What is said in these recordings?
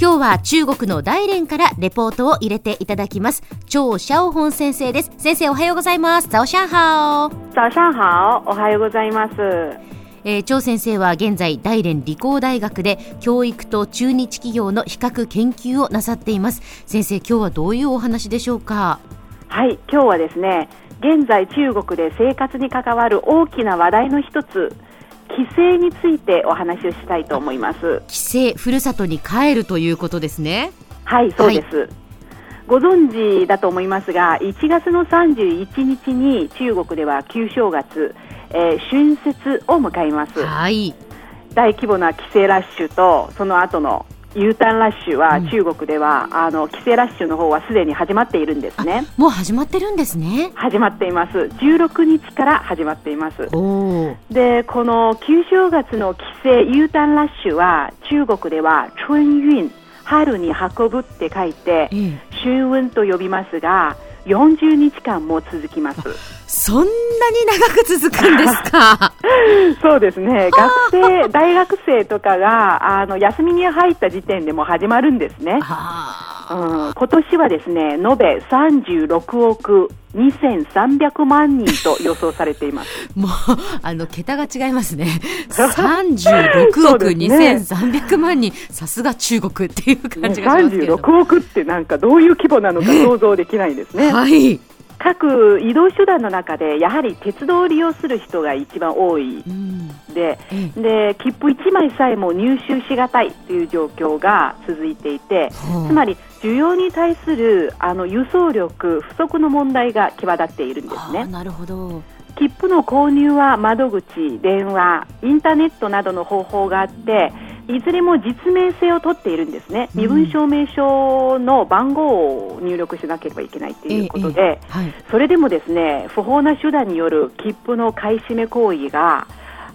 今日は中国の大連からレポートを入れていただきます。張小本先生です。先生おはようございます。早上好早上好おはようございます。えー、張先生は現在大連理工大学で教育と中日企業の比較研究をなさっています。先生今日はどういうお話でしょうか？はい今日はですね現在中国で生活に関わる大きな話題の一つ帰省についてお話をしたいと思います。帰省ふるさとに帰るということですね。はいそうです、はい、ご存知だと思いますが1月の31日に中国では旧正月、えー、春節を迎えます。はい。大規模な帰省ラッシュとその後の U ターンラッシュは中国では、うん、あの帰省ラッシュの方はすでに始まっているんですね。もう始まってるんですね。始まっています。16日から始まっています。で、この旧正月の帰省 U ターンラッシュは中国では春運春に運ぶって書いて、うん、春運と呼びますが。40日間も続きますそんなに長く続くんですか？そうですね 学生大学生とかがあの休みに入った時点でも始まるんですね。うん、今年はですね延べ36億2300万人と予想されています。もう、あの、桁が違いますね。36億2300万人、さすが中国っていう感じがしますけど。36億ってなんかどういう規模なのか想像できないですね。はい。各移動手段の中でやはり鉄道を利用する人が一番多い。でうん、で切符1枚さえも入手しがたいという状況が続いていて、つまり需要に対するあの輸送力不足の問題が際立っているんですね。なるほど。切符の購入は窓口、電話、インターネットなどの方法があっていずれも実名性を取っているんですね、身分証明書の番号を入力しなければいけないということで、ええはい、それでもですね不法な手段による切符の買い占め行為が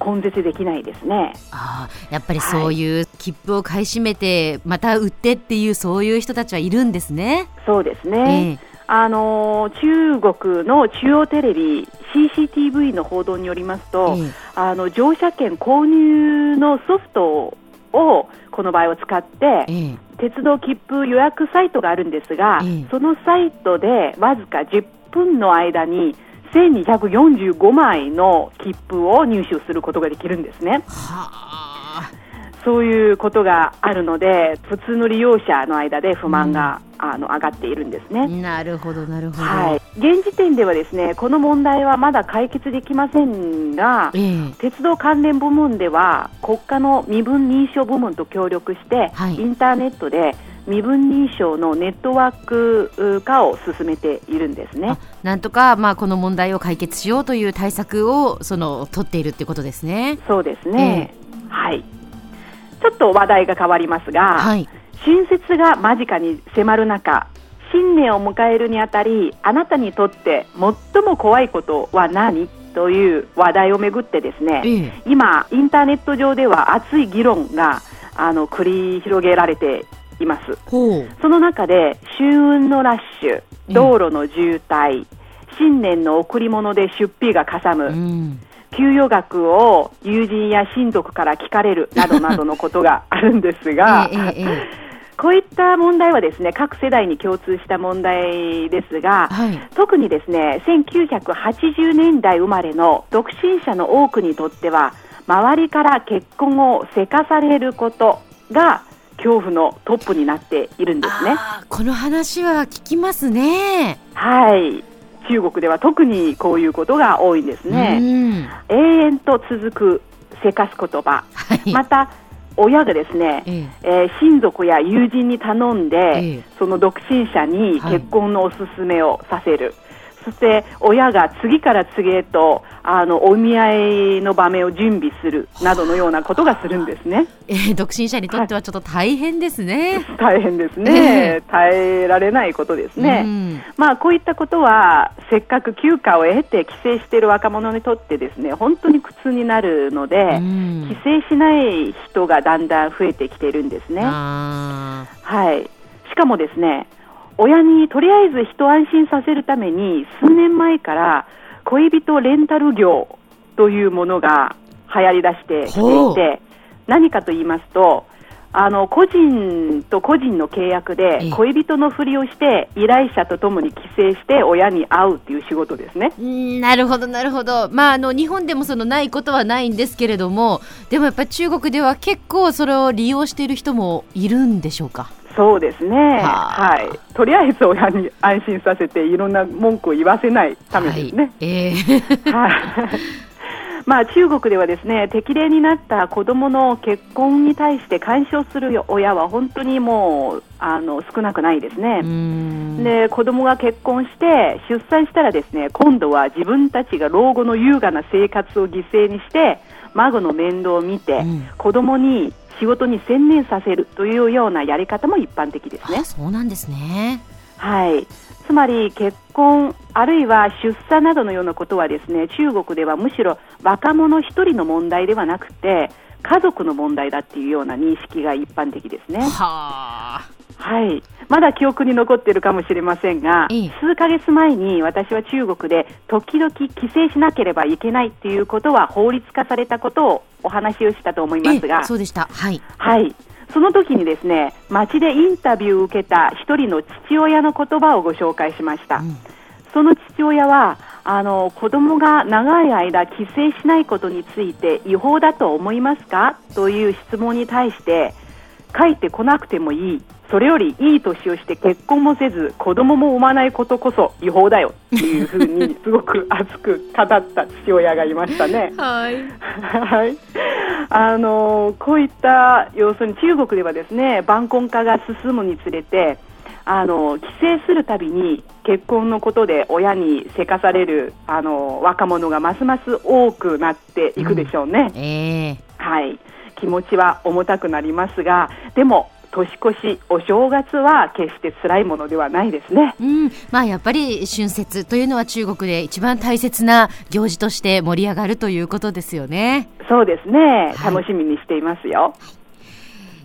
根絶できないですね。あやっぱりそういう切符を買い占めて、また売ってっていうそういう人たちはいるんですね。そうですね、えあの中国の中央テレビ CCTV の報道によりますと、えあの乗車券購入のソフトをこの場合を使って、ええ、鉄道切符予約サイトがあるんですが、え、そのサイトでわずか10分の間に1245枚の切符を入手することができるんですね。そういうことがあるので普通の利用者の間で不満が、うん、あの上がっているんですね。なるほどなるほど、はい、現時点ではですねこの問題はまだ解決できませんが、えー、鉄道関連部門では国家の身分認証部門と協力して、はい、インターネットで身分認証のネットワーク化を進めているんですね。なんとか、まあ、この問題を解決しようという対策をその取っているということですね。そうですね、えー、はいちょっと話題が変わりますが、はい、春節が間近に迫る中新年を迎えるにあたりあなたにとって最も怖いことは何という話題をめぐってですね、ええ、今、インターネット上では熱い議論があの繰り広げられています。その中で春運のラッシュ道路の渋滞、新年の贈り物で出費がかさむ、うん給与額を友人や親族から聞かれるなどなどのことがあるんですが、えええ、こういった問題はですね各世代に共通した問題ですが、はい、特にですね1980年代生まれの独身者の多くにとっては周りから結婚をせかされることが恐怖のトップになっているんですね。この話は聞きますね。はい。中国では特にこういうことが多いんですね。永遠と続くせかす言葉、はい、また親がですね、ええ。えー、親族や友人に頼んで、え、その独身者に結婚のおすすめをさせる。はいそして親が次から次へとあのお見合いの場面を準備するなどのようなことがするんですね。えー、独身者にとってはちょっと大変ですね。大変ですね、えー、耐えられないことですね。うん、まあこういったことはせっかく休暇を得て帰省している若者にとってですね本当に苦痛になるので、うん、帰省しない人がだんだん増えてきているんですね。はい。しかもですね親にとりあえず一安心させるために数年前から恋人レンタル業というものが流行り出してきていて何かと言いますとあの個人と個人の契約で恋人のふりをして依頼者とともに帰省して親に会うっていう仕事ですね。なるほどなるほど。まああの日本でもそのないことはないんですけれども、でもやっぱり中国では結構それを利用している人もいるんでしょうか？そうですね。はい。とりあえず親に安心させていろんな文句を言わせないためですね。はい、えー、はい。まあ、中国ではですね適齢になった子どもの結婚に対して干渉する親は本当にもうあの少なくないですね。で子どもが結婚して出産したらですね今度は自分たちが老後の優雅な生活を犠牲にして孫の面倒を見て、うん、子どもに仕事に専念させるというようなやり方も一般的ですね。そうなんですねはいつまり結婚あるいは出産などのようなことはですね中国ではむしろ若者1人の問題ではなくて家族の問題だっていうような認識が一般的ですね。ははい、まだ記憶に残っているかもしれませんが、数ヶ月前に私は中国で時々帰省しなければいけないということは法律化されたことをお話をしたと思いますが、そうでした。はい。はい。その時にですね街でインタビューを受けた一人の父親の言葉をご紹介しました、うん、その父親はあの子供が長い間帰省しないことについて違法だと思いますか？という質問に対して帰ってこなくてもいいそれよりいい年をして結婚もせず子供も産まないことこそ違法だよ。っていうふうにすごく熱く語った父親がいましたね。はい、はい。あのこういった要するに中国ではですね晩婚化が進むにつれてあの帰省するたびに結婚のことで親にせかされるあの若者がますます多くなっていくでしょうね。うん。えー、はい。気持ちは重たくなりますがでも年越しお正月は決して辛いものではないですね、うん、まあやっぱり春節というのは中国で一番大切な行事として盛り上がるということですよね。そうですね、はい、楽しみにしていますよ、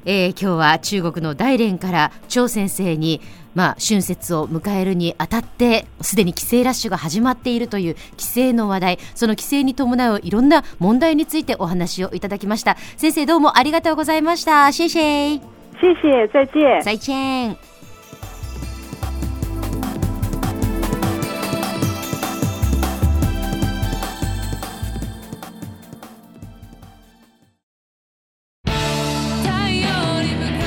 えー、今日は中国の大連から張先生にまあ、春節を迎えるにあたってすでに帰省ラッシュが始まっているという帰省の話題その帰省に伴ういろんな問題についてお話をいただきました。先生どうもありがとうございました。シェシェ谢谢，再见。再见。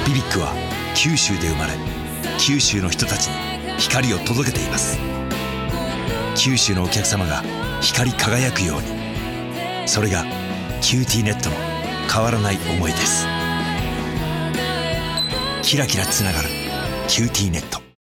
ビビックは九州で生まれ九州の人たちに光を届けています九州のお客様が光り輝くようにそれが QTnetの変わらない思いですキラキラつながる QTnet。